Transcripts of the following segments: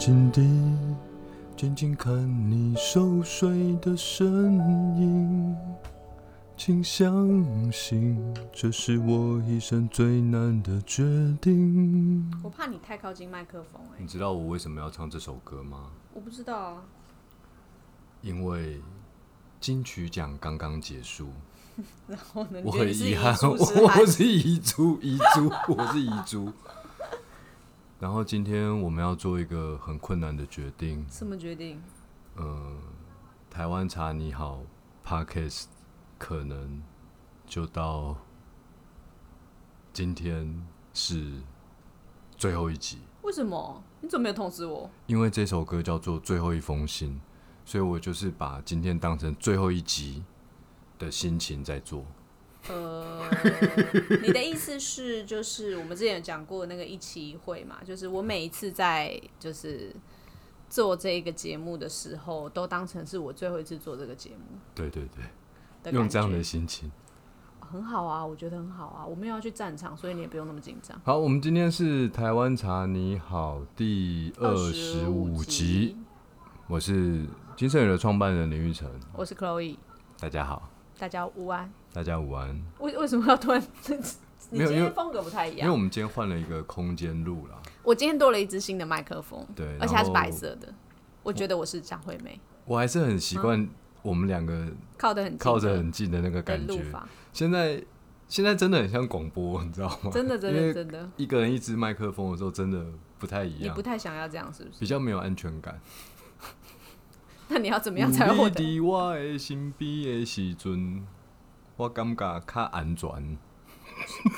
静地静静看你熟睡的身影，请相信这是我一生最难的决定。我怕你太靠近麦克风哎、你知道我为什么要唱这首歌吗？我不知道啊。因为金曲奖刚刚结束，然后呢？我很遗憾，我憾我是遗珠，遗珠，我是遗珠。然后今天我们要做一个很困难的决定，什么决定？呃，台湾茶你好 Podcast 可能就到今天是最后一集，为什么？你怎么没有通知我？因为这首歌叫做《最后一封信》，所以我就是把今天当成最后一集的心情在做。呃，你的意思是，就是我们之前有讲过那个一期一会嘛，就是我每一次在就是做这个节目的时候，都当成是我最后一次做这个节目对对对，用这样的心情。很好啊，我觉得很好啊。我们又要去战场，所以你也不用那么紧张。好，我们今天是台湾茶你好第二十五集，我是金盛宇的创办人林玉成，我是 Chloe，大家好，大家午安。大家午安。为为什么要突然？你没有因为今天风格不太一样因为我。们今天换了一个空间录啦，我今天多了一支新的麦克风，对，而且它是白色的。我觉得我是张惠妹，我还是很习惯我们两个靠得很近的靠着很近的那个感觉。现在现在真的很像广播，你知道吗？真的真的真的，一个人一支麦克风的时候，真的不太一样你不，太想要这样，是不是？比较没有安全感。那你要怎么样才会获有得？我感觉较安全。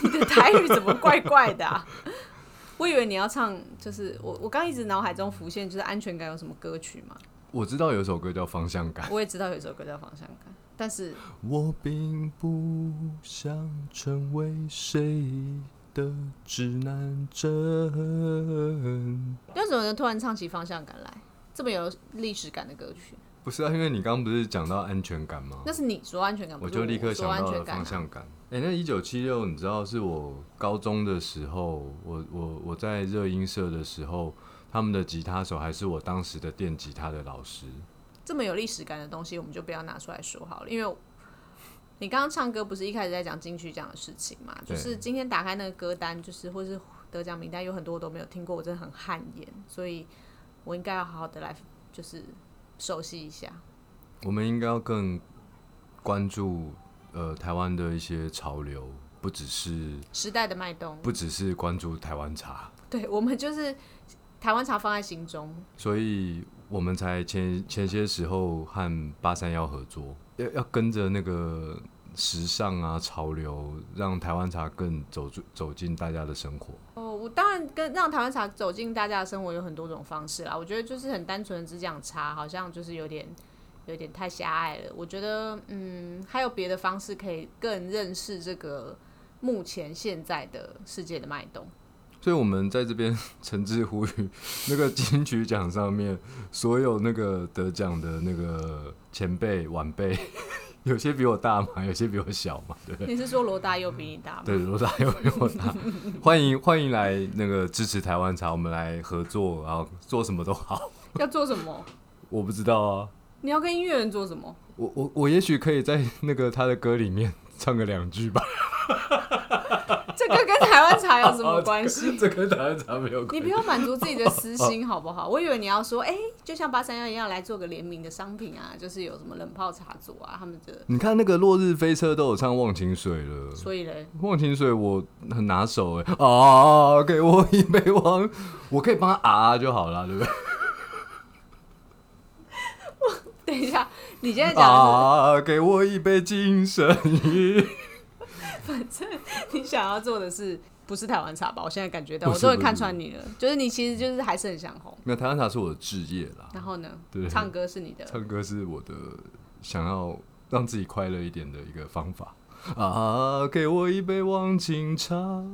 你的台语怎么怪怪的、啊？我以为你要唱，就是我我刚一直脑海中浮现就是安全感有什么歌曲吗？我知道有一首歌叫《方向感》，我也知道有一首歌叫《方向感》，但是我并不想成为谁的指南针。为什么能突然唱起《方向感》来？这么有历史感的歌曲，不是啊，因为你刚刚不是讲到安全感吗？那是你说安全感，我就立刻想到。方向感。哎、那一九七六，你知道是我高中的时候，我我我在热音社的时候，他们的吉他手还是我当时的电吉他的老师。这么有历史感的东西，我们就不要拿出来说好了，因为你刚刚唱歌不是一开始在讲金曲奖的事情嘛？就是今天打开那个歌单，就是或是得奖名单，有很多我都没有听过，我真的很汗颜，所以我应该要好好的来就是熟悉一下。我们应该要更关注呃台湾的一些潮流，不只是时代的脉动，不只是关注台湾茶，对我们就是台湾茶放在心中，所以我们才前前些时候和八三幺合作，要要跟着那个时尚啊潮流，让台湾茶更走出走进大家的生活。哦，我当然跟让台湾茶走进大家的生活有很多种方式啦。我觉得就是很单纯的只讲茶，好像就是有点有点太狭隘了。我觉得嗯，还有别的方式可以更认识这个目前现在的世界的脉动。所以，我们在这边诚挚呼吁，那个金曲奖上面所有那个得奖的那个前辈晚辈，有些比我大嘛，有些比我小嘛，对不对？你是说罗大佑比你大吗？对，罗大佑比我大，欢迎欢迎来那个支持台湾茶，我们来合作，然后做什么都好。要做什么？我不知道啊，你要跟音乐人做什么？我我我也许可以在那个他的歌里面唱个两句吧。这个跟台湾茶有什么关系？这跟台湾茶没有关系。你不要满足自己的私心好不好？我以为你要说，哎、就像八三幺一样来做个联名的商品啊，就是有什么冷泡茶组啊，他们的，你看那个落日飞车都有唱忘情水了。所以嘞，忘情水我很拿手哎啊，给我一杯忘，我可以帮他啊就好了，对不对？等一下，你现在讲啊，给我一杯精神饮。是你想要做的是不是台湾茶吧？我现在感觉到，我终于看穿你了，就是你其实就是还是很想红。没有，台湾茶是我的置业啦，然后呢，对唱歌是你的，唱歌是我的想要让自己快乐一点的一个方法。啊，给我一杯忘情茶。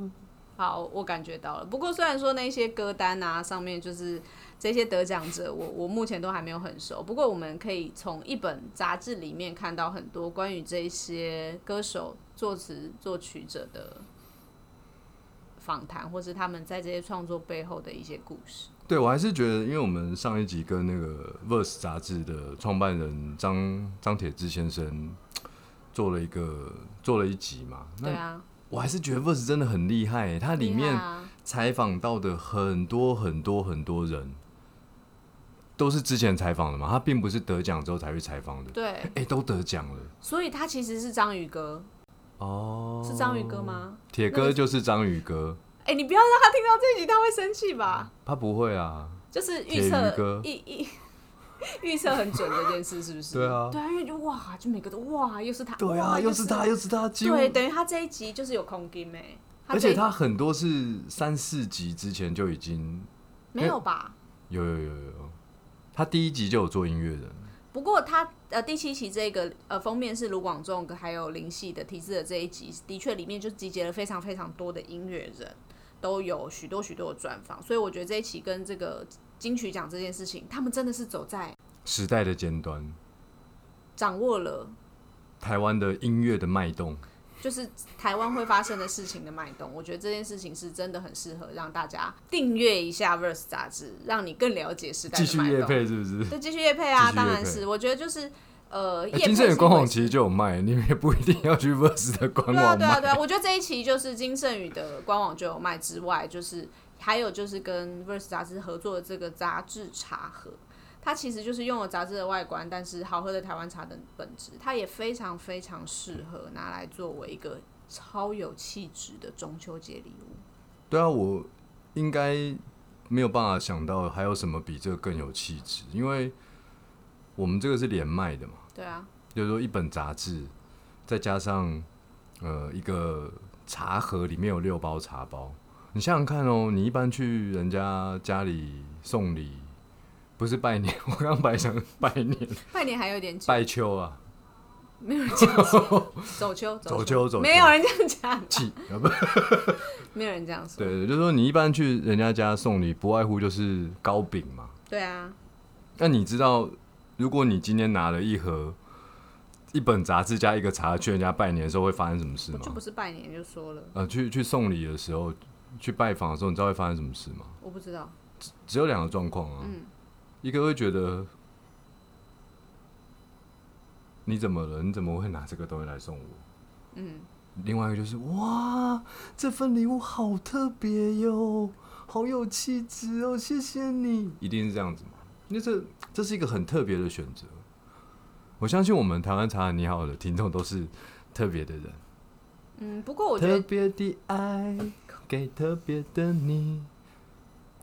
好，我感觉到了。不过虽然说那些歌单啊上面就是这些得奖者，我我目前都还没有很熟。不过我们可以从一本杂志里面看到很多关于这些歌手、作词、作曲者的访谈，或是他们在这些创作背后的一些故事。对我还是觉得，因为我们上一集跟那个《Verse》杂志的创办人张张铁志先生做了一个做了一集嘛，那对啊，我还是觉得《Verse》真的很厉害，它里面啊采访到的很多很多很多人，都是之前采访的嘛，他并不是得奖之后才去采访的，对，哎、都得奖了。所以他其实是章鱼哥，哦，是章鱼哥？吗？铁哥就是章鱼哥，哎、你不要让他听到这一集，他会生气吧？他不会啊，就是预测哥。一一 预测很准这件事，是不是？对啊。对啊，因为就哇，就每个都哇，又是他，对啊，哇又是他，又是他，几乎对，等于他这一集就是有空金哎，而且他很多是三四集之前就已经没有吧？有有有有有，他第一集就有做音乐人，不过他呃第七期这个呃封面是卢广仲还有林夕的题字的这一集，的确里面就集结了非常非常多的音乐人，都有许多许多的专访，所以我觉得这一期跟这个金曲奖这件事情，他们真的是走在时代的尖端，掌握了台湾的音乐的脉动。就是台湾会发生的事情的脉动。我觉得这件事情是真的很适合让大家订阅一下《Verse》杂志，让你更了解时代继续夜。配是不是？对，继续夜配啊，当然是。我觉得就是呃，金盛宇官网其实就有卖，你们也不一定要去 Verse 的官网对啊，网对啊，对啊，我觉得这一期就是金盛宇的官网就有卖之外，就是还有就是跟 Verse 杂志合作的这个杂志茶盒，它其实就是用了杂志的外观，但是好喝的台湾茶的本质，它也非常非常适合拿来作为一个超有气质的中秋节礼物。对啊，我应该没有办法想到还有什么比这个更有气质，因为我们这个是连卖的嘛，对啊，就是说一本杂志，再加上呃一个茶盒，里面有六包茶包。你想想看哦，你一般去人家家里送礼，不是拜年，我刚刚本来想拜年，拜年还有点久，拜秋啊，没有人这样说，走秋 走秋。走秋没有人这样讲，气啊不，没有人这样说。对，就是说你一般去人家家送礼，不外乎就是糕饼嘛。对啊，那你知道，如果你今天拿了一盒一本杂志加一个茶去人家拜年的时候，会发生什么事吗？就？不是拜年就说了，呃，去去送礼的时候，去拜访的时候，你知道会发生什么事吗？我不知道。只有两个状况啊，嗯一个会觉得你怎么了？你怎么会拿这个东西来送我？嗯，另外一个就是哇，这份礼物好特别哟，好有气质哦，谢谢你，一定是这样子嘛？因为这这是一个很特别的选择。我相信我们台湾茶很你好的听众都是特别的人，嗯，不过我觉得特别的爱给特别的你。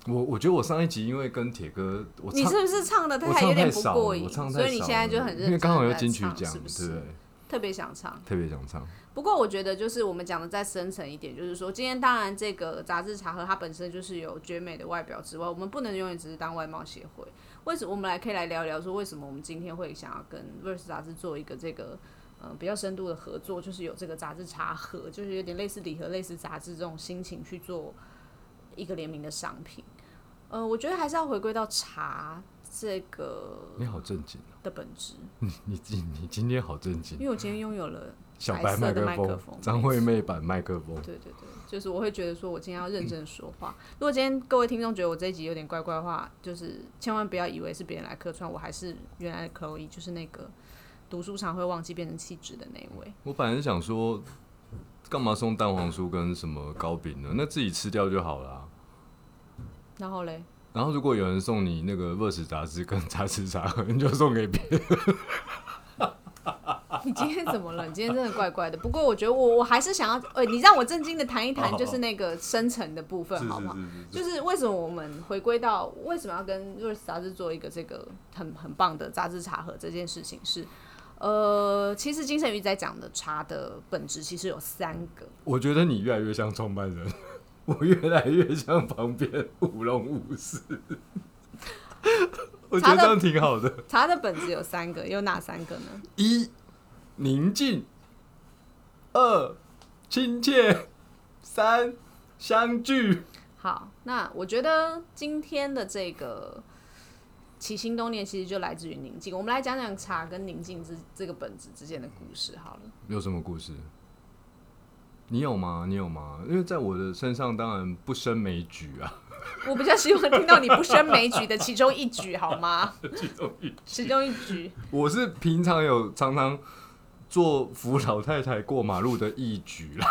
我我觉得我上一集因为跟铁哥，我你是不是唱的我唱太有点不过瘾，所以你现在就很认真，为刚好有金曲奖，是不是？对？特别想唱。特别想唱。不过我觉得就是我们讲的再深层一点，就是说今天当然这个杂志茶盒它本身就是有绝美的外表之外，我们不能永远只是当外貌协会。为什么我们来可以来聊聊说为什么我们今天会想要跟 Verse 杂志做一个这个呃比较深度的合作，就是有这个杂志茶盒，就是有点类似礼盒、类似杂志这种心情去做一个联名的商品。呃，我觉得还是要回归到茶这个你好正经啊！的本质，你你你你今天好正经因。为我今天拥有了小白白色的克麦克风，张惠妹版麦克风。对对对，就是我会觉得说，我今天要认真说话。如果今天各位听众觉得我这一集有点怪怪的话，就是千万不要以为是别人来客串，我还是原来的 Chloe，就是那个读书常会忘记变成气质的那一位。我本来是想说，干嘛送蛋黄酥跟什么糕饼呢？那自己吃掉就好了啊、然后嘞，然后如果有人送你那个 Verse 杂志跟杂志茶盒，你就送给别人。你今天怎么了？你今天真的怪怪的。不过我觉得我我还是想要，呃，你让我正经的谈一谈，就是那个深层的部分，好不好？是就是为什么我们回归到为什么要跟 Verse 杂志做一个这个很很棒的杂志茶盒这件事情是，呃，其实金圣宇在讲的茶的本质其实有三个，我觉得你越来越像创办人，我越来越像旁边舞龙舞狮。我觉得这样挺好的。茶的本质有三个，有哪三个呢？一宁静，二亲切，三相聚。好，那我觉得今天的这个起心动念其实就来自于宁静。我们来讲讲茶跟宁静之这个本质之间的故事好了。有什么故事？你有吗？你有吗？因为在我的身上当然不胜枚举啊，我比较希望听到你不胜枚举的其中一举，好吗？其中一其中一举，我是平常有常常做扶老太太过马路的义举啦，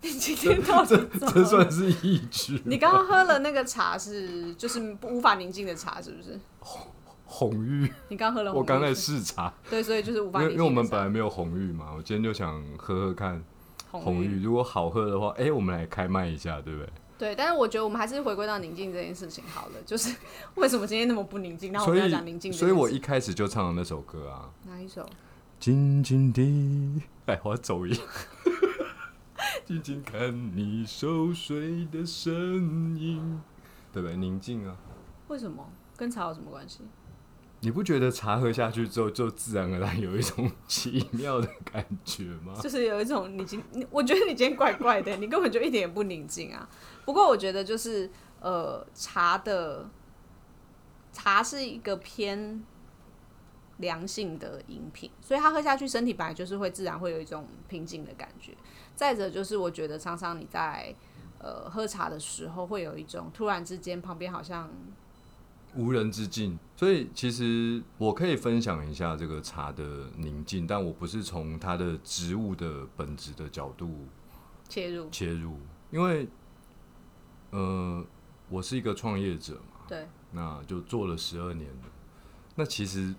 你今天到底 怎么这算是义举。你刚刚喝了那个茶是就是无法宁静的茶，是不是？红玉，你刚喝了红玉，我刚在试茶，对，所以就是无因为法宁静的茶。因为我们本来没有红玉嘛，我今天就想喝喝看红玉，如果好喝的话，哎、我们来开麦一下，对不对？对，但是我觉得我们还是回归到宁静这件事情好了。就是 为什么今天那么不宁静？然后我们要讲宁静所以我一开始就唱了那首歌啊，哪一首？静静地，哎，我要走音，静静看你熟睡的身影，对不对？宁静啊，为什么跟茶有什么关系？你不觉得茶喝下去之后，就自然而然有一种奇妙的感觉吗？就是有一种你今，我觉得你今天怪怪的，你根本就一点也不宁静啊。不过我觉得就是呃，茶的茶是一个偏良性的饮品，所以它喝下去，身体本来就是会自然会有一种平静的感觉。再者就是我觉得常常你在呃喝茶的时候，会有一种突然之间旁边好像无人之境，所以其实我可以分享一下这个茶的宁静，但我不是从它的植物的本质的角度切入，切入，因为呃，我是一个创业者嘛，对，那就做了十二年了。那其实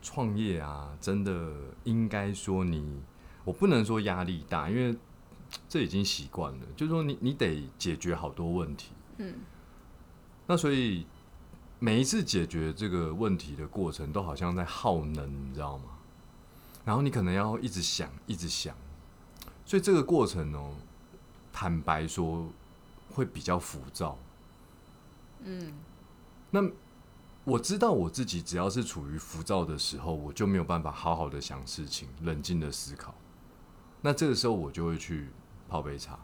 创业啊，真的应该说你，我不能说压力大，因为这已经习惯了，就是说你你得解决好多问题，嗯，那所以每一次解决这个问题的过程，都好像在耗能，你知道吗？然后你可能要一直想，一直想，所以这个过程哦，坦白说会比较浮躁。嗯，那我知道我自己只要是处于浮躁的时候，我就没有办法好好的想事情，冷静的思考。那这个时候我就会去泡杯茶。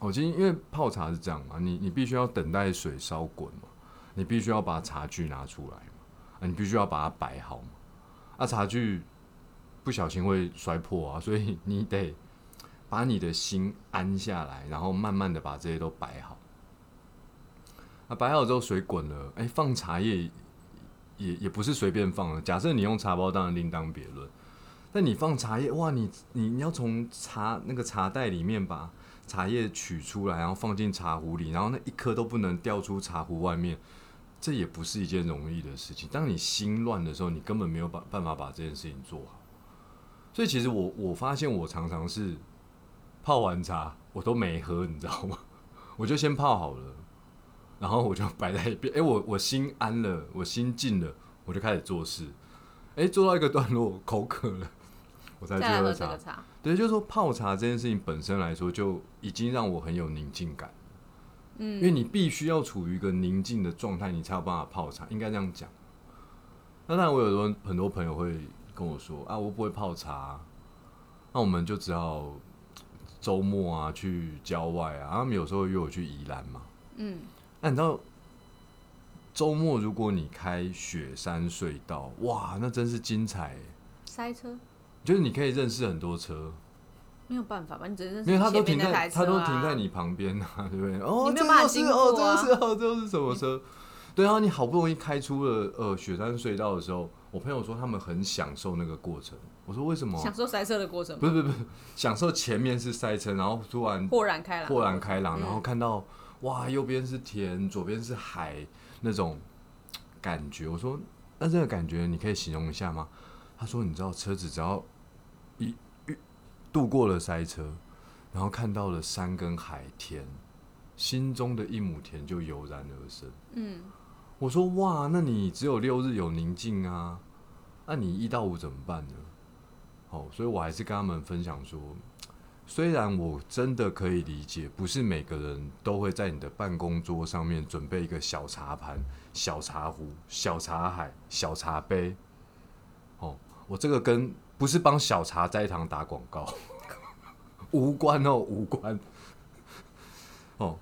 我今天因为泡茶是这样嘛，你你必须要等待水烧滚嘛，你必须要把茶具拿出来嘛，啊，你必须要把它摆好嘛，啊，茶具不小心会摔破啊，所以你得把你的心安下来，然后慢慢的把这些都摆好。啊，摆好之后水滚了，哎、放茶叶也也不是随便放的。假设你用茶包，当然另当别论。但你放茶叶，哇，你你你要从茶那个茶袋里面把茶叶取出来，然后放进茶壶里，然后那一颗都不能掉出茶壶外面，这也不是一件容易的事情。当你心乱的时候，你根本没有办办法把这件事情做好。所以其实我我发现我常常是泡完茶我都没喝，你知道吗？我就先泡好了。然后我就摆在一边，哎、我我心安了，我心静了，我就开始做事。哎、做到一个段落，口渴了，我再去喝。茶，对，就是说泡茶这件事情本身来说，就已经让我很有宁静感。嗯，因为你必须要处于一个宁静的状态，你才有办法泡茶，应该这样讲。那当然，我有很多很多朋友会跟我说啊，我不会泡茶，那我们就只好周末啊去郊外啊，他们有时候约我去宜兰嘛。嗯，那你知道，周末如果你开雪山隧道，哇，那真是精彩！塞车就是你可以认识很多车，没有办法吧？你只能因为他都停在前面那台车、啊、它都停在你旁边啊，对不对？哦，这有办法经就是哦，这就是哦，这就是什么车？对啊，你好不容易开出了呃雪山隧道的时候，我朋友说他们很享受那个过程。我说为什么？享受塞车的过程，不是不是不是，享受前面是塞车，然后突然豁然开朗，豁然开朗，嗯然后看到哇，右边是田，左边是海，那种感觉。我说，那这个感觉你可以形容一下吗？他说，你知道车子只要一一度过了塞车，然后看到了山跟海天，心中的一亩田就油然而生。嗯，我说哇，那你只有六日有宁静啊，那你一到五怎么办呢？哦，所以我还是跟他们分享说，虽然我真的可以理解，不是每个人都会在你的办公桌上面准备一个小茶盘、小茶壶、小茶海、小茶杯。哦，我这个跟不是帮小茶斋堂打广告，无关哦，无关。哦，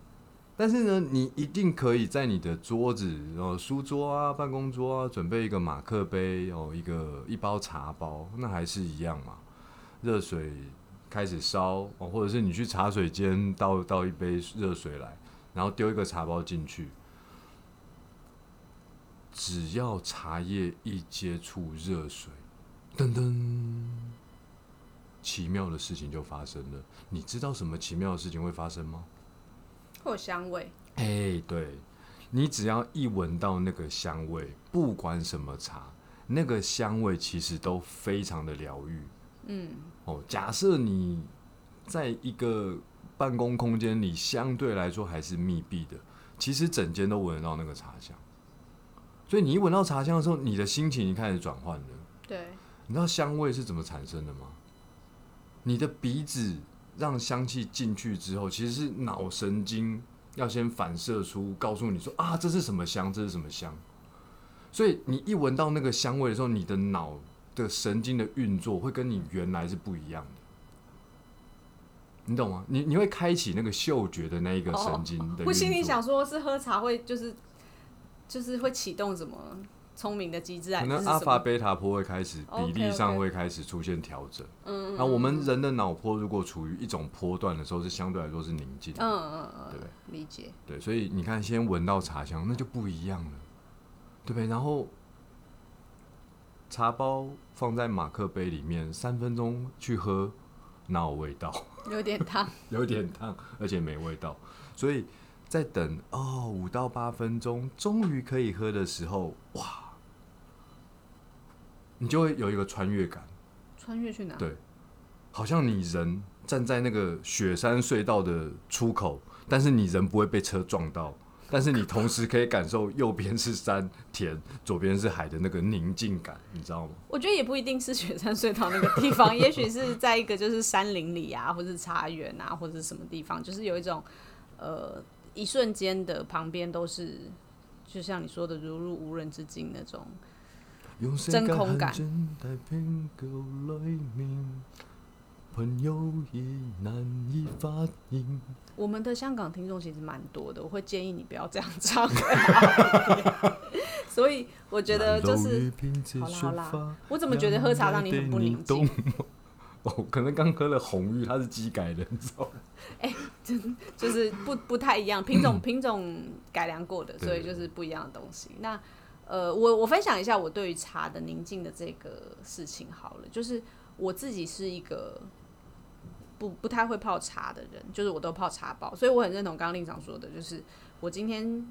但是呢，你一定可以在你的桌子、哦书桌啊、办公桌啊，准备一个马克杯哦，一个一包茶包，那还是一样嘛。热水开始烧，哦，或者是你去茶水间倒倒一杯热水来，然后丢一个茶包进去，只要茶叶一接触热水，噔噔，奇妙的事情就发生了。你知道什么奇妙的事情会发生吗？会有香味，哎，对，你只要一闻到那个香味，不管什么茶，那个香味其实都非常的疗愈。嗯，哦，假设你在一个办公空间里，相对来说还是密闭的，其实整间都闻得到那个茶香。所以你一闻到茶香的时候，你的心情已经开始转换了。对，你知道香味是怎么产生的吗？你的鼻子让香气进去之后，其实是脑神经要先反射出，告诉你说啊，这是什么香，这是什么香。所以你一闻到那个香味的时候，你的脑的神经的运作会跟你原来是不一样的。你懂吗？你你会开启那个嗅觉的那一个神经的。我心里想说，是喝茶会就是就是会启动什么聪明的机制啊？可能？阿法贝塔波会开始比例上会开始出现调整。嗯那我们人的脑波如果处于一种波段的时候，是相对来说是宁静的，嗯嗯嗯对不对？嗯，理解。对，所以你看，先闻到茶香，那就不一样了，对不对？然后茶包放在马克杯里面，三分钟去喝，哪有味道？有点烫，有点烫，而且没味道。所以在等哦五到八分钟，终于可以喝的时候，哇，你就会有一个穿越感。穿越去哪？对好像你人站在那个雪山隧道的出口，但是你人不会被车撞到，但是你同时可以感受右边是山田，左边是海的那个宁静感，你知道吗？我觉得也不一定是雪山隧道那个地方，也许是在一个就是山林里啊，或者是茶园啊，或者是什么地方，就是有一种呃一瞬间的旁边都是，就像你说的如入无人之境那种。真空感朋友已难以發現。我们的香港听众其实蛮多的，我会建议你不要这样唱。所以我觉得就是，好啦好啦我怎么觉得喝茶让你很不宁静？哦，可能刚喝了红玉，它是机改的，你知道嗎？就是不不太一样，品种品种改良过的，所以就是不一样的东西。那呃，我我分享一下我对于茶的宁静的这个事情好了，就是我自己是一个不不太会泡茶的人，就是我都泡茶包，所以我很认同刚刚令长说的，就是我今天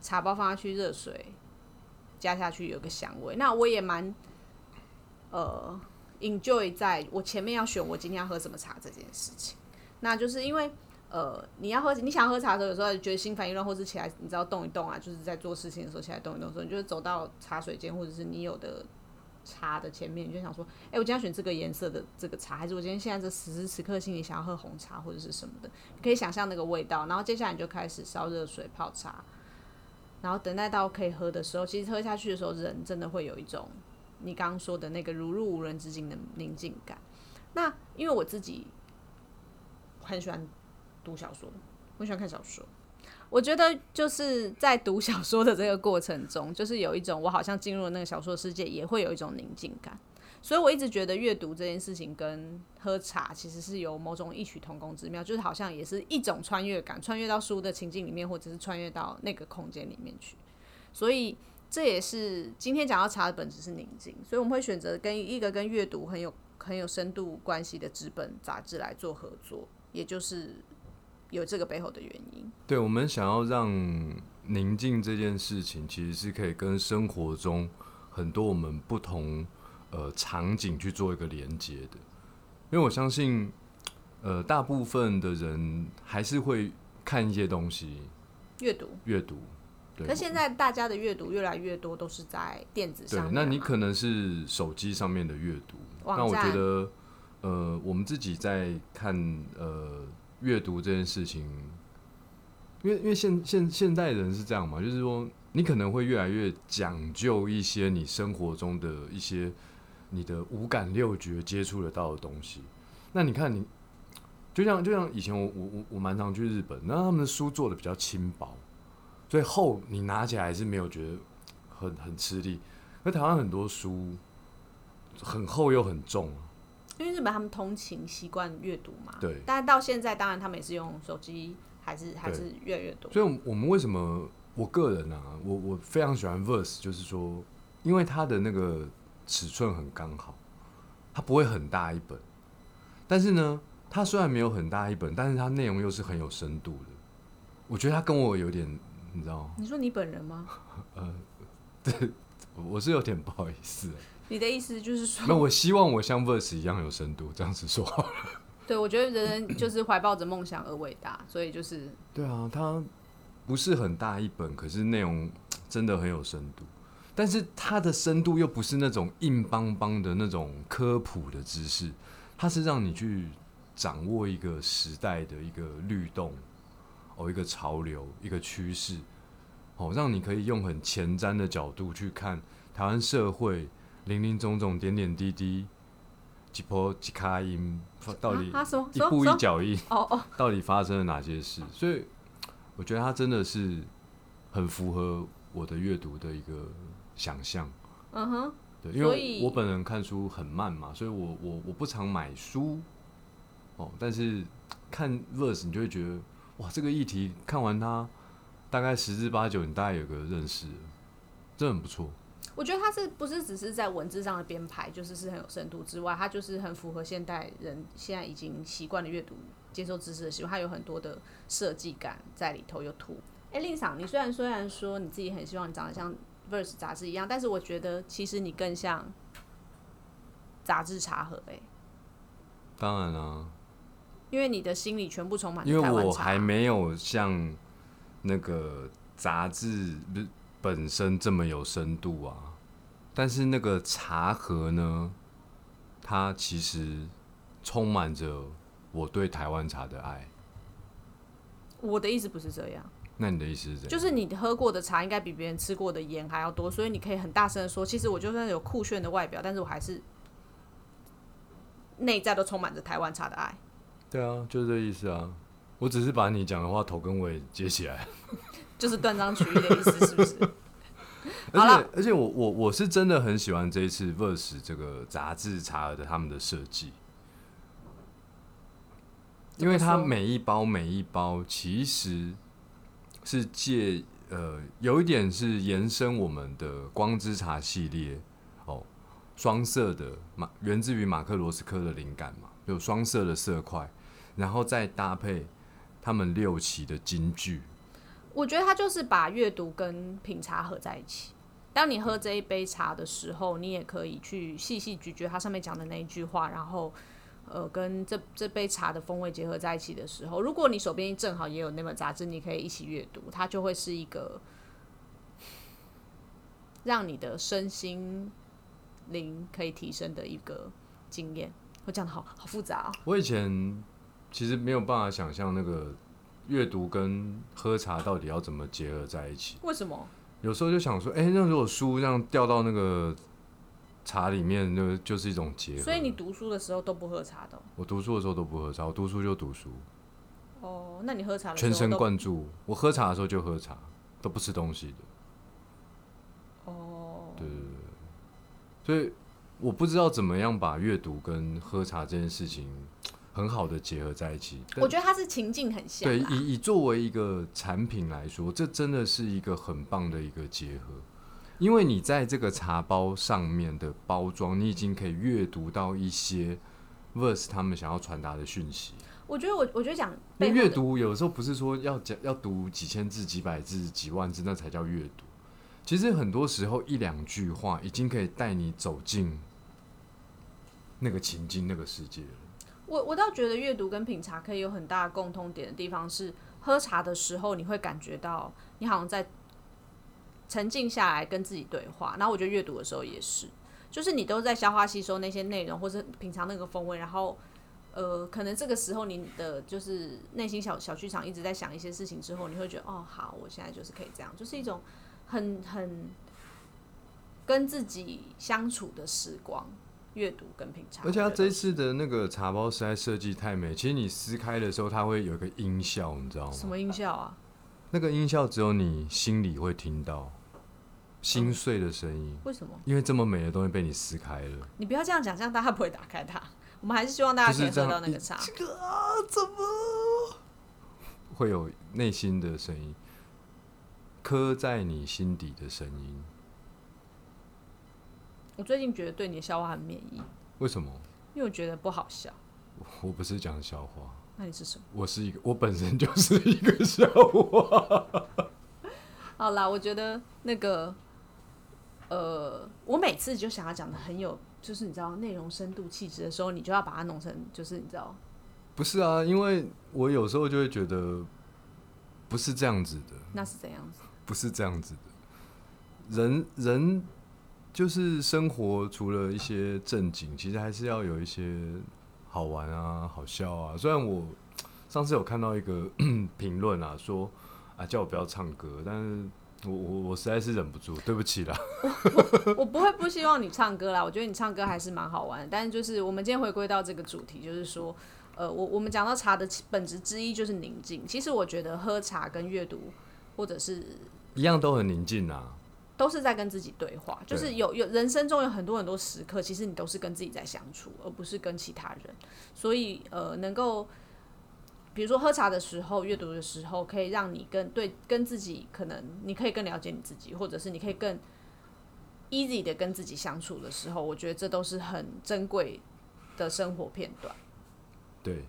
茶包放下去，热水加下去有个香味，那我也蛮呃 enjoy 在我前面要选我今天要喝什么茶这件事情，那就是因为。呃，你要喝，你想喝茶的时候，有时候觉得心烦意乱，或是起来，你知道动一动啊，就是在做事情的时候起来动一动的时候，你就會走到茶水间，或者是你有的茶的前面，你就想说，哎、我今天选这个颜色的这个茶，还是我今天现在这此时此刻心里想要喝红茶或者是什么的，你可以想象那个味道，然后接下来你就开始烧热水泡茶，然后等待到可以喝的时候，其实喝下去的时候，人真的会有一种你刚刚说的那个如入无人之境的宁静感。那因为我自己很喜欢。读小说，我喜欢看小说。我觉得就是在读小说的这个过程中，就是有一种我好像进入了那个小说世界，也会有一种宁静感。所以我一直觉得阅读这件事情跟喝茶其实是有某种异曲同工之妙，就是好像也是一种穿越感，穿越到书的情境里面，或者是穿越到那个空间里面去。所以这也是今天讲到茶的本质是宁静，所以我们会选择跟一个跟阅读很有很有深度关系的纸本杂志来做合作，也就是。有这个背后的原因。对，我们想要让宁静这件事情，其实是可以跟生活中很多我们不同呃场景去做一个连接的。因为我相信，呃，大部分的人还是会看一些东西，閱讀，閱讀。對。可现在大家的阅读越来越多都是在电子上那你可能是手机上面的阅读。那我觉得，呃，我们自己在看，呃。阅读这件事情，因为因为现现现代人是这样嘛，就是说你可能会越来越讲究一些你生活中的一些你的五感六觉接触得到的东西。那你看你，就像就像以前我我我我蛮常去日本，那他们的书做的比较轻薄，所以厚你拿起来还是没有觉得很很吃力。那台湾很多书很厚又很重。因为日本他们通勤习惯阅读嘛，对但是到现在当然他们也是用手机，还是还是越来越多。所以我们为什么我个人啊，我我非常喜欢 Verse，就是说，因为它的那个尺寸很刚好，它不会很大一本，但是呢，它虽然没有很大一本，但是它内容又是很有深度的。我觉得它跟我有点，你知道，你说你本人吗？呃，对我是有点不好意思。你的意思就是说那，我希望我像 Verse 一样有深度，这样子说好了。对我觉得人人就是怀抱着梦想而伟大，所以就是对啊，它不是很大一本，可是内容真的很有深度。但是它的深度又不是那种硬邦邦的那种科普的知识，它是让你去掌握一个时代的一个律动，哦，一个潮流，一个趋势，哦，让你可以用很前瞻的角度去看台湾社会林林总总、点点滴滴、几波几卡音，到底一步一脚印。哦哦，到底发生了哪些事，所以我觉得它真的是很符合我的阅读的一个想象。嗯哼，对，因为我本人看书很慢嘛，所以我我我不常买书哦，但是看 verse 你就会觉得哇，这个议题看完它大概十之八九，你大概有个认识真的很不错。我觉得它是不是只是在文字上的编排，就是是很有深度之外，它就是很符合现代人现在已经习惯的阅读、接受知识的习惯，它有很多的设计感在里头有图。哎，令赏，你虽然虽然说你自己很希望你长得像 Verse 杂志一样，但是我觉得其实你更像杂志茶盒哎、当然啦、因为你的心里全部充满因为。我还没有像那个杂志不是本身这么有深度啊，但是那个茶盒呢，它其实充满着我对台湾茶的爱。我的意思不是这样，那你的意思是怎样？就是你喝过的茶应该比别人吃过的盐还要多，所以你可以很大声的说，其实我就算有酷炫的外表，但是我还是内在都充满着台湾茶的爱。对啊，就是这意思啊。我只是把你讲的话头跟尾接起来，就是断章取义的意思，是不是？而且而且我我我是真的很喜欢这一次 Verse 这个杂志茶的他们的设计，因为它每一包每一包其实是借呃有一点是延伸我们的光之茶系列哦，双色的马源自于马克罗斯科的灵感嘛，有双色的色块，然后再搭配他们六期的金句，我觉得他就是把阅读跟品茶合在一起。当你喝这一杯茶的时候，你也可以去细细咀嚼它上面讲的那一句话，然后呃跟这这杯茶的风味结合在一起的时候，如果你手边正好也有那本杂志，你可以一起阅读，它就会是一个让你的身心灵可以提升的一个经验。我讲的好好复杂哦。我以前其实没有办法想象那个阅读跟喝茶到底要怎么结合在一起。为什么？有时候就想说，哎、那如果书这样掉到那个茶里面，那个就是一种结合。所以你读书的时候都不喝茶的哦我读书的时候都不喝茶，我读书就读书，哦？那你喝茶全神贯注。我喝茶的时候就喝茶，都不吃东西的。哦，对对对，所以我不知道怎么样把阅读跟喝茶这件事情很好的结合在一起。我觉得它是情境很像对，以以作为一个产品来说，这真的是一个很棒的一个结合，因为你在这个茶包上面的包装，你已经可以阅读到一些 Verse 他们想要传达的讯息。我觉得我我觉得讲因背后的为阅读有时候不是说要讲要读几千字、几百字、几万字那才叫阅读，其实很多时候一两句话已经可以带你走进那个情境、那个世界了。我我倒觉得阅读跟品茶可以有很大的共通点的地方是，喝茶的时候你会感觉到你好像在沉静下来跟自己对话，然后我觉得阅读的时候也是，就是你都在消化吸收那些内容，或是品尝那个风味，然后呃，可能这个时候你的就是内心小小剧场一直在想一些事情之后，你会觉得哦，好，我现在就是可以这样，就是一种很很跟自己相处的时光。阅读跟品茶，而且它这次的那个茶包实在设计太美，其实你撕开的时候，它会有一个音效，你知道吗？什么音效啊？那个音效只有你心里会听到，心碎的声音。为什么？因为这么美的东西被你撕开了，你不要这样讲，这样大家不会打开它。我们还是希望大家可以喝就是这样到那个茶。这个啊，怎么会有内心的声音，刻在你心底的声音？我最近觉得对你的笑话很免疫，为什么？因为我觉得不好笑。我不是讲笑话，那你是什么？我是一个，我本身就是一个笑话。好啦，我觉得那个，呃，我每次就想要讲的很有，就是你知道内容深度气质的时候，你就要把它弄成，就是你知道，不是啊，因为我有时候就会觉得不是这样子的，那是怎样子？不是这样子的。人人就是生活，除了一些正经，其实还是要有一些好玩啊、好笑啊。虽然我上次有看到一个 评论啊，说啊叫我不要唱歌，但是我我我实在是忍不住，对不起啦。我不会不希望你唱歌啦，我觉得你唱歌还是蛮好玩的。但是就是我们今天回归到这个主题，就是说，呃，我我们讲到茶的本质之一就是宁静。其实我觉得喝茶跟阅读，或者是一样都很宁静啊。都是在跟自己对话，就是有有人生中有很多很多时刻，其实你都是跟自己在相处，而不是跟其他人。所以呃，能够比如说喝茶的时候、阅读的时候，可以让你跟对跟自己，可能你可以更了解你自己，或者是你可以更 easy 的跟自己相处的时候，我觉得这都是很珍贵的生活片段。对，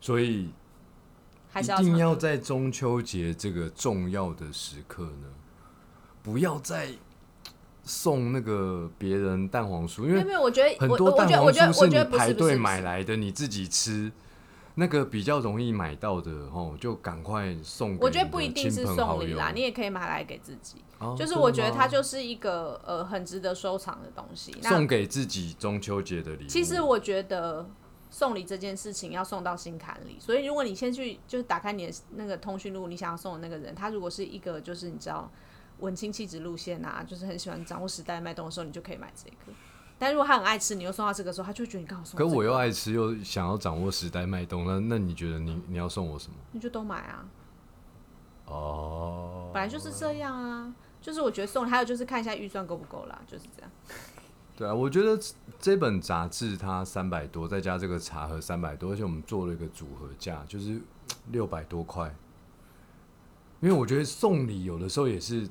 所以还一定是要唱歌要在中秋节这个重要的时刻呢，不要再送那个别人蛋黄酥，因为没有，我觉得很多蛋黄觉得我觉得酥是你我觉得排队买来的，你自己吃。那个比较容易买到的哦，就赶快送给我觉得不一定是送礼啦，你也可以买来给自己。哦就是我觉得它就是一个呃很值得收藏的东西。那送给自己中秋节的礼物。其实我觉得送礼这件事情要送到心坎里，所以如果你先去就是打开你的那个通讯录，你想要送的那个人，他如果是一个就是你知道文青气质路线啊，就是很喜欢掌握时代脉动的时候，你就可以买这个。但如果他很爱吃，你又送到这个时候，他就会觉得你刚好送、这个。可我又爱吃，又想要掌握时代脉动，那那你觉得你你要送我什么？你就都买啊，哦，本来就是这样啊。就是我觉得送，还有就是看一下预算够不够啦，就是这样。对啊，我觉得这本杂志它三百多，再加这个茶盒三百多，而且我们做了一个组合价，就是六百多块。因为我觉得送礼有的时候也是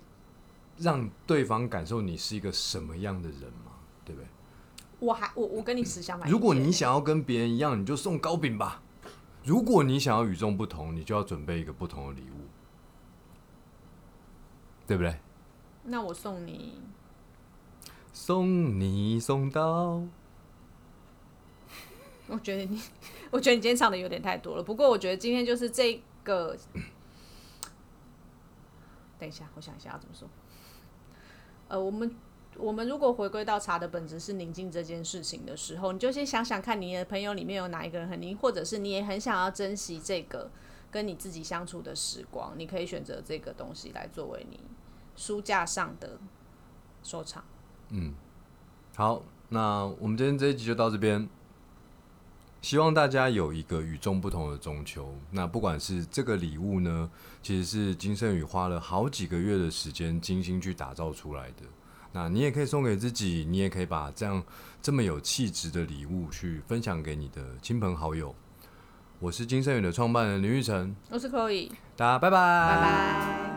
让对方感受你是一个什么样的人嘛，对不对？我还我我跟你持相反。如果你想要跟别人一样，你就送糕饼吧；如果你想要与众不同，你就要准备一个不同的礼物，对不对？那我送你，送你送到我觉得你，我觉得你今天唱的有点太多了。不过我觉得今天就是这个，等一下，我想一下要怎么说。呃，我们我们如果回归到茶的本质是宁静这件事情的时候，你就先想想看，你的朋友里面有哪一个人很宁，或者是你也很想要珍惜这个跟你自己相处的时光，你可以选择这个东西来作为你书架上的收藏。嗯好，那我们今天这一集就到这边。希望大家有一个与众不同的中秋。那不管是这个礼物呢，其实是金圣宇花了好几个月的时间精心去打造出来的。那你也可以送给自己，你也可以把这样这么有气质的礼物去分享给你的亲朋好友。我是金圣宇的创办人林玉成，我是 Chloe，大家拜拜，拜拜。